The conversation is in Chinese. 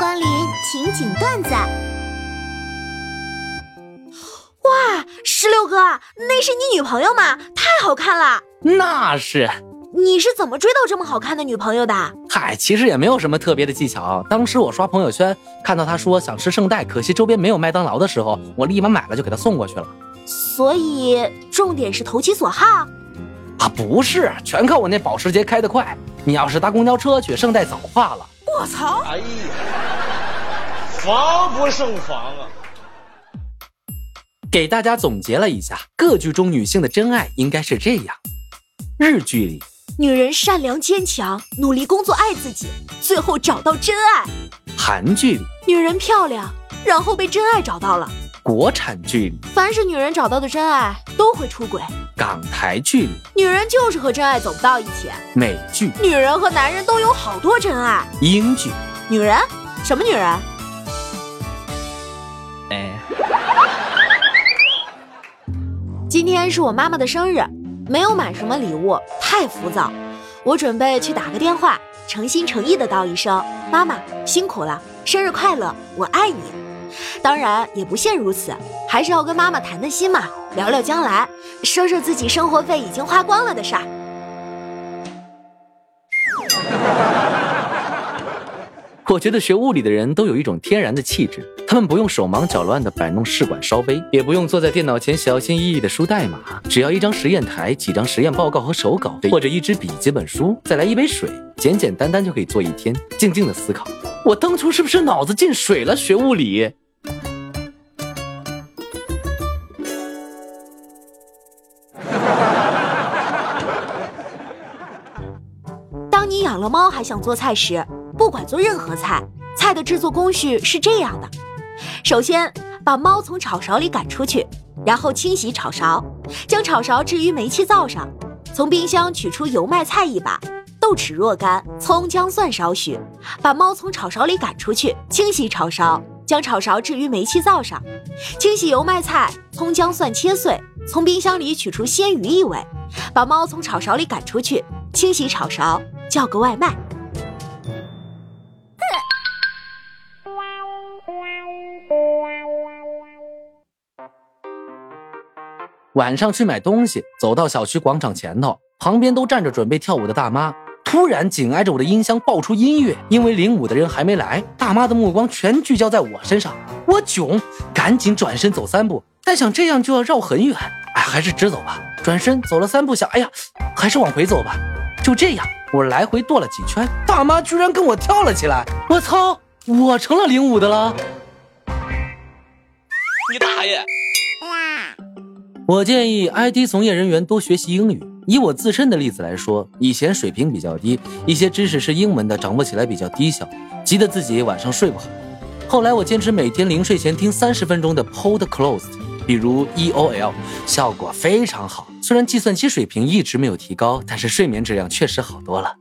光临情景段子。哇，石榴哥，那是你女朋友吗？太好看了！那是。你是怎么追到这么好看的女朋友的？嗨，其实也没有什么特别的技巧。当时我刷朋友圈，看到她说想吃圣代，可惜周边没有麦当劳的时候，我立马买了就给她送过去了。所以重点是投其所好。啊，不是，全靠我那保时捷开得快。你要是搭公交车去，圣代早化了。我操！哎呀，防不胜防啊！给大家总结了一下，各剧中女性的真爱应该是这样：日剧里。女人善良坚强，努力工作，爱自己，最后找到真爱。韩剧里，女人漂亮，然后被真爱找到了。国产剧里，凡是女人找到的真爱都会出轨。港台剧里，女人就是和真爱走不到一起。美剧，女人和男人都有好多真爱。英剧，女人，什么女人？哎，今天是我妈妈的生日。没有买什么礼物，太浮躁。我准备去打个电话，诚心诚意的道一声：“妈妈辛苦了，生日快乐，我爱你。”当然也不限如此，还是要跟妈妈谈谈心嘛，聊聊将来，说说自己生活费已经花光了的事儿。我觉得学物理的人都有一种天然的气质，他们不用手忙脚乱地摆弄试管烧杯，也不用坐在电脑前小心翼翼地输代码，只要一张实验台、几张实验报告和手稿，或者一支笔记本书，再来一杯水，简简单单就可以做一天，静静的思考。我当初是不是脑子进水了？学物理。养了猫还想做菜时。不管做任何菜，菜的制作工序是这样的：首先把猫从炒勺里赶出去，然后清洗炒勺，将炒勺置于煤气灶上，从冰箱取出油麦菜一把，豆豉若干，葱姜蒜少许，把猫从炒勺里赶出去，清洗炒勺，将炒勺置于煤气灶上，清洗油麦菜，葱姜蒜切碎，从冰箱里取出鲜鱼一尾，把猫从炒勺里赶出去，清洗炒勺，叫个外卖。晚上去买东西，走到小区广场前头，旁边都站着准备跳舞的大妈。突然，紧挨着我的音箱爆出音乐，因为领舞的人还没来，大妈的目光全聚焦在我身上。我囧，赶紧转身走三步，但想这样就要绕很远，哎，还是直走吧。转身走了三步，想，哎呀，还是往回走吧。就这样，我来回跺了几圈，大妈居然跟我跳了起来。我操，我成了领舞的了！你大爷！我建议 IT 从业人员多学习英语。以我自身的例子来说，以前水平比较低，一些知识是英文的，掌握起来比较低效，急得自己晚上睡不好。后来我坚持每天临睡前听三十分钟的 Pod Closed，比如 EOL，效果非常好。虽然计算机水平一直没有提高，但是睡眠质量确实好多了。